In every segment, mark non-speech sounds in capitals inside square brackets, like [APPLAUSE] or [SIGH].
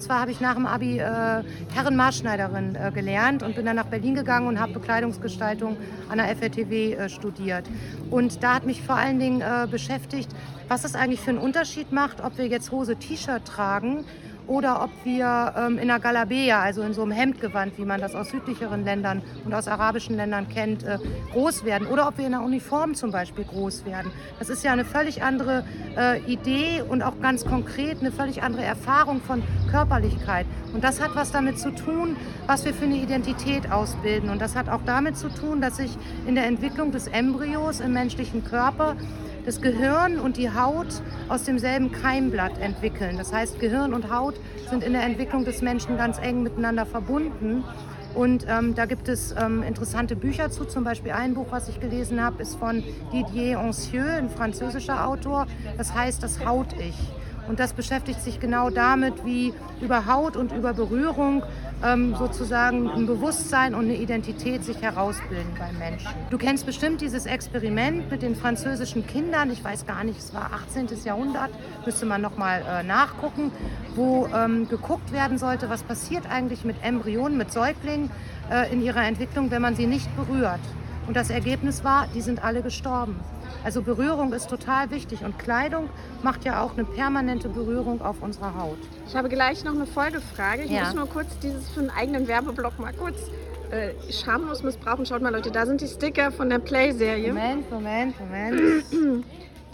Zwar habe ich nach dem Abi äh, Herrenmaßschneiderin äh, gelernt und bin dann nach Berlin gegangen und habe Bekleidungsgestaltung an der FRTW äh, studiert. Und da hat mich vor allen Dingen äh, beschäftigt, was es eigentlich für einen Unterschied macht, ob wir jetzt Hose, T-Shirt tragen oder ob wir ähm, in einer Galabea, also in so einem Hemdgewand, wie man das aus südlicheren Ländern und aus arabischen Ländern kennt, äh, groß werden oder ob wir in einer Uniform zum Beispiel groß werden. Das ist ja eine völlig andere äh, Idee und auch ganz konkret eine völlig andere Erfahrung von Körperlichkeit. Und das hat was damit zu tun, was wir für eine Identität ausbilden. Und das hat auch damit zu tun, dass sich in der Entwicklung des Embryos im menschlichen Körper das Gehirn und die Haut aus demselben Keimblatt entwickeln. Das heißt, Gehirn und Haut sind in der Entwicklung des Menschen ganz eng miteinander verbunden. Und ähm, da gibt es ähm, interessante Bücher zu. Zum Beispiel ein Buch, was ich gelesen habe, ist von Didier Ancieux, ein französischer Autor. Das heißt Das Haut-Ich. Und das beschäftigt sich genau damit, wie über Haut und über Berührung ähm, sozusagen ein Bewusstsein und eine Identität sich herausbilden beim Menschen. Du kennst bestimmt dieses Experiment mit den französischen Kindern. Ich weiß gar nicht, es war 18. Jahrhundert, müsste man nochmal äh, nachgucken, wo ähm, geguckt werden sollte, was passiert eigentlich mit Embryonen, mit Säuglingen äh, in ihrer Entwicklung, wenn man sie nicht berührt. Und das Ergebnis war, die sind alle gestorben. Also Berührung ist total wichtig und Kleidung macht ja auch eine permanente Berührung auf unserer Haut. Ich habe gleich noch eine Folgefrage. Ich Ja. muss nur kurz dieses für einen eigenen Werbeblock mal kurz äh, schamlos missbrauchen. Schaut mal Leute, da sind die Sticker von der Play-Serie, Moment, Moment, Moment. [CLEARS THROAT]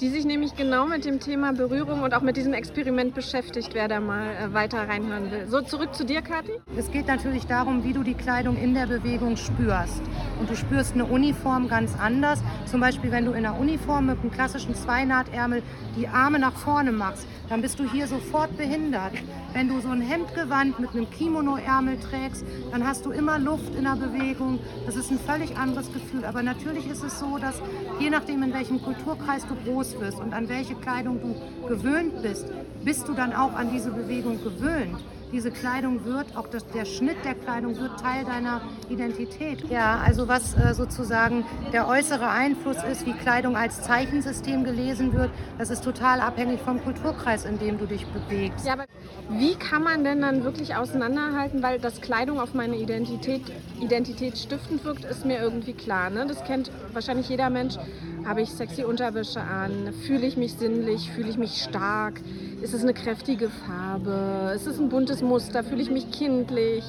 die sich nämlich genau mit dem Thema Berührung und auch mit diesem Experiment beschäftigt, wer da mal äh, weiter reinhören will. So, zurück zu dir, Kathi. Es geht natürlich darum, wie du die Kleidung in der Bewegung spürst. Und du spürst eine Uniform ganz anders. Zum Beispiel, wenn du in einer Uniform mit einem klassischen Zweinahtärmel die Arme nach vorne machst, dann bist du hier sofort behindert. Wenn du so ein Hemdgewand mit einem Kimono-Ärmel trägst, dann hast du immer Luft in der Bewegung. Das ist ein völlig anderes Gefühl. Aber natürlich ist es so, dass je nachdem, in welchem Kulturkreis du groß wirst und an welche Kleidung du gewöhnt bist, bist du dann auch an diese Bewegung gewöhnt. Diese Kleidung wird, auch das, der Schnitt der Kleidung wird Teil deiner Identität. Ja, also was äh, sozusagen der äußere Einfluss ist, wie Kleidung als Zeichensystem gelesen wird, das ist total abhängig vom Kulturkreis, in dem du dich bewegst. Ja, aber wie kann man denn dann wirklich auseinanderhalten, weil das Kleidung auf meine Identität, Identität stiftend wirkt, ist mir irgendwie klar. Ne? Das kennt wahrscheinlich jeder Mensch. Habe ich sexy Unterwäsche an? Fühle ich mich sinnlich? Fühle ich mich stark? Ist es eine kräftige Farbe? Ist es ein buntes Muster? Fühle ich mich kindlich?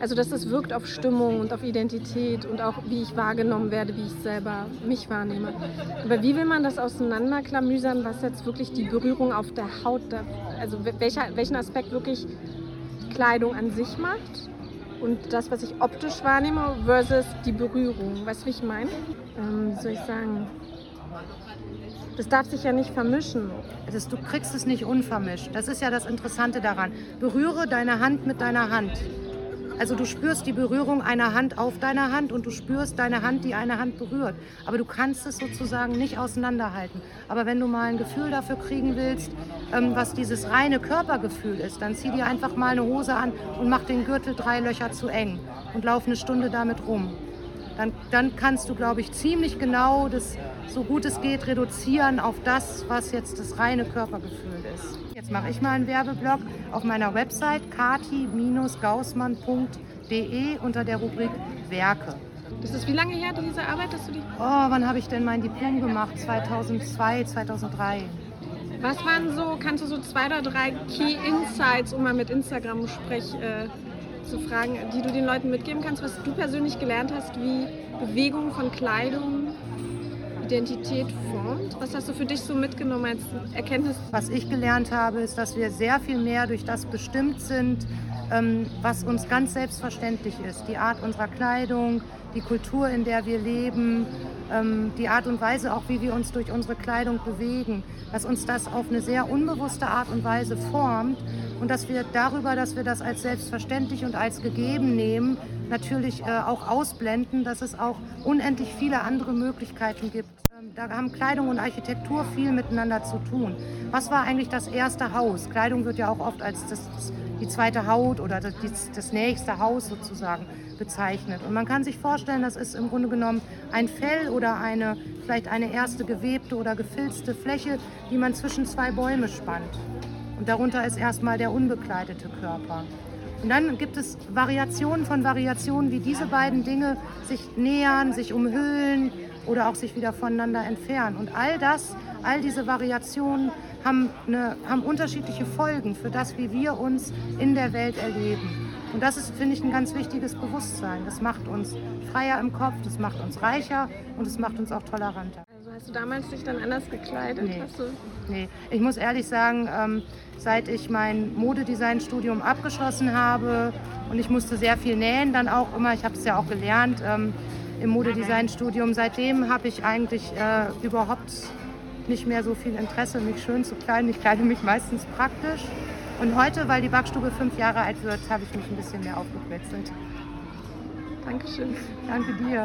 Also, dass das wirkt auf Stimmung und auf Identität und auch wie ich wahrgenommen werde, wie ich selber mich wahrnehme. Aber wie will man das auseinanderklamüsern, was jetzt wirklich die Berührung auf der Haut, also welcher, welchen Aspekt wirklich Kleidung an sich macht und das, was ich optisch wahrnehme, versus die Berührung. Weißt du, wie ich meine? Ähm, soll ich sagen? Das darf sich ja nicht vermischen. Das, du kriegst es nicht unvermischt. Das ist ja das Interessante daran. Berühre deine Hand mit deiner Hand. Also du spürst die Berührung einer Hand auf deiner Hand und du spürst deine Hand, die eine Hand berührt. Aber du kannst es sozusagen nicht auseinanderhalten. Aber wenn du mal ein Gefühl dafür kriegen willst, ähm, was dieses reine Körpergefühl ist, dann zieh dir einfach mal eine Hose an und mach den Gürtel drei Löcher zu eng und lauf eine Stunde damit rum. Dann, dann kannst du, glaube ich, ziemlich genau das, so gut es geht, reduzieren auf das, was jetzt das reine Körpergefühl ist. Jetzt mache ich mal einen Werbeblock auf meiner Website kati-gaussmann.de unter der Rubrik Werke. Das ist wie lange her, diese Arbeit, dass du die. Oh, wann habe ich denn mein Diplom gemacht? 2002, 2003. Was waren so, kannst du so zwei oder drei Key Insights, um mal mit Instagram sprech äh, zu fragen, die du den Leuten mitgeben kannst, was du persönlich gelernt hast, wie Bewegung von Kleidung Identität formt? Was hast du für dich so mitgenommen als Erkenntnis? Was ich gelernt habe, ist, dass wir sehr viel mehr durch das bestimmt sind, ähm, was uns ganz selbstverständlich ist. Die Art unserer Kleidung, die Kultur, in der wir leben, ähm, die Art und Weise auch, wie wir uns durch unsere Kleidung bewegen, dass uns das auf eine sehr unbewusste Art und Weise formt und dass wir darüber, dass wir das als selbstverständlich und als gegeben nehmen, natürlich äh, auch ausblenden, dass es auch unendlich viele andere Möglichkeiten gibt. Ähm, Da haben Kleidung und Architektur viel miteinander zu tun. Was war eigentlich das erste Haus? Kleidung wird ja auch oft als das, die zweite Haut oder das, das nächste Haus sozusagen bezeichnet. Und man kann sich vorstellen, das ist im Grunde genommen ein Fell oder eine, vielleicht eine erste gewebte oder gefilzte Fläche, die man zwischen zwei Bäume spannt. Und darunter ist erstmal der unbekleidete Körper. Und dann gibt es Variationen von Variationen, wie diese beiden Dinge sich nähern, sich umhüllen oder auch sich wieder voneinander entfernen. Und all das, all diese Variationen haben, eine, haben unterschiedliche Folgen für das, wie wir uns in der Welt erleben. Und das ist, finde ich, ein ganz wichtiges Bewusstsein. Das macht uns freier im Kopf, das macht uns reicher und es macht uns auch toleranter. Hast du damals dich dann anders gekleidet? Nee. Nee, ich muss ehrlich sagen, ähm, seit ich mein Modedesign-Studium abgeschlossen habe und ich musste sehr viel nähen, dann auch immer, ich habe es ja auch gelernt ähm, im Modedesign-Studium, seitdem habe ich eigentlich äh, überhaupt nicht mehr so viel Interesse, mich schön zu kleiden. Ich kleide mich meistens praktisch. Und heute, weil die Backstube fünf Jahre alt wird, habe ich mich ein bisschen mehr aufgequitzelt. Dankeschön. Danke dir.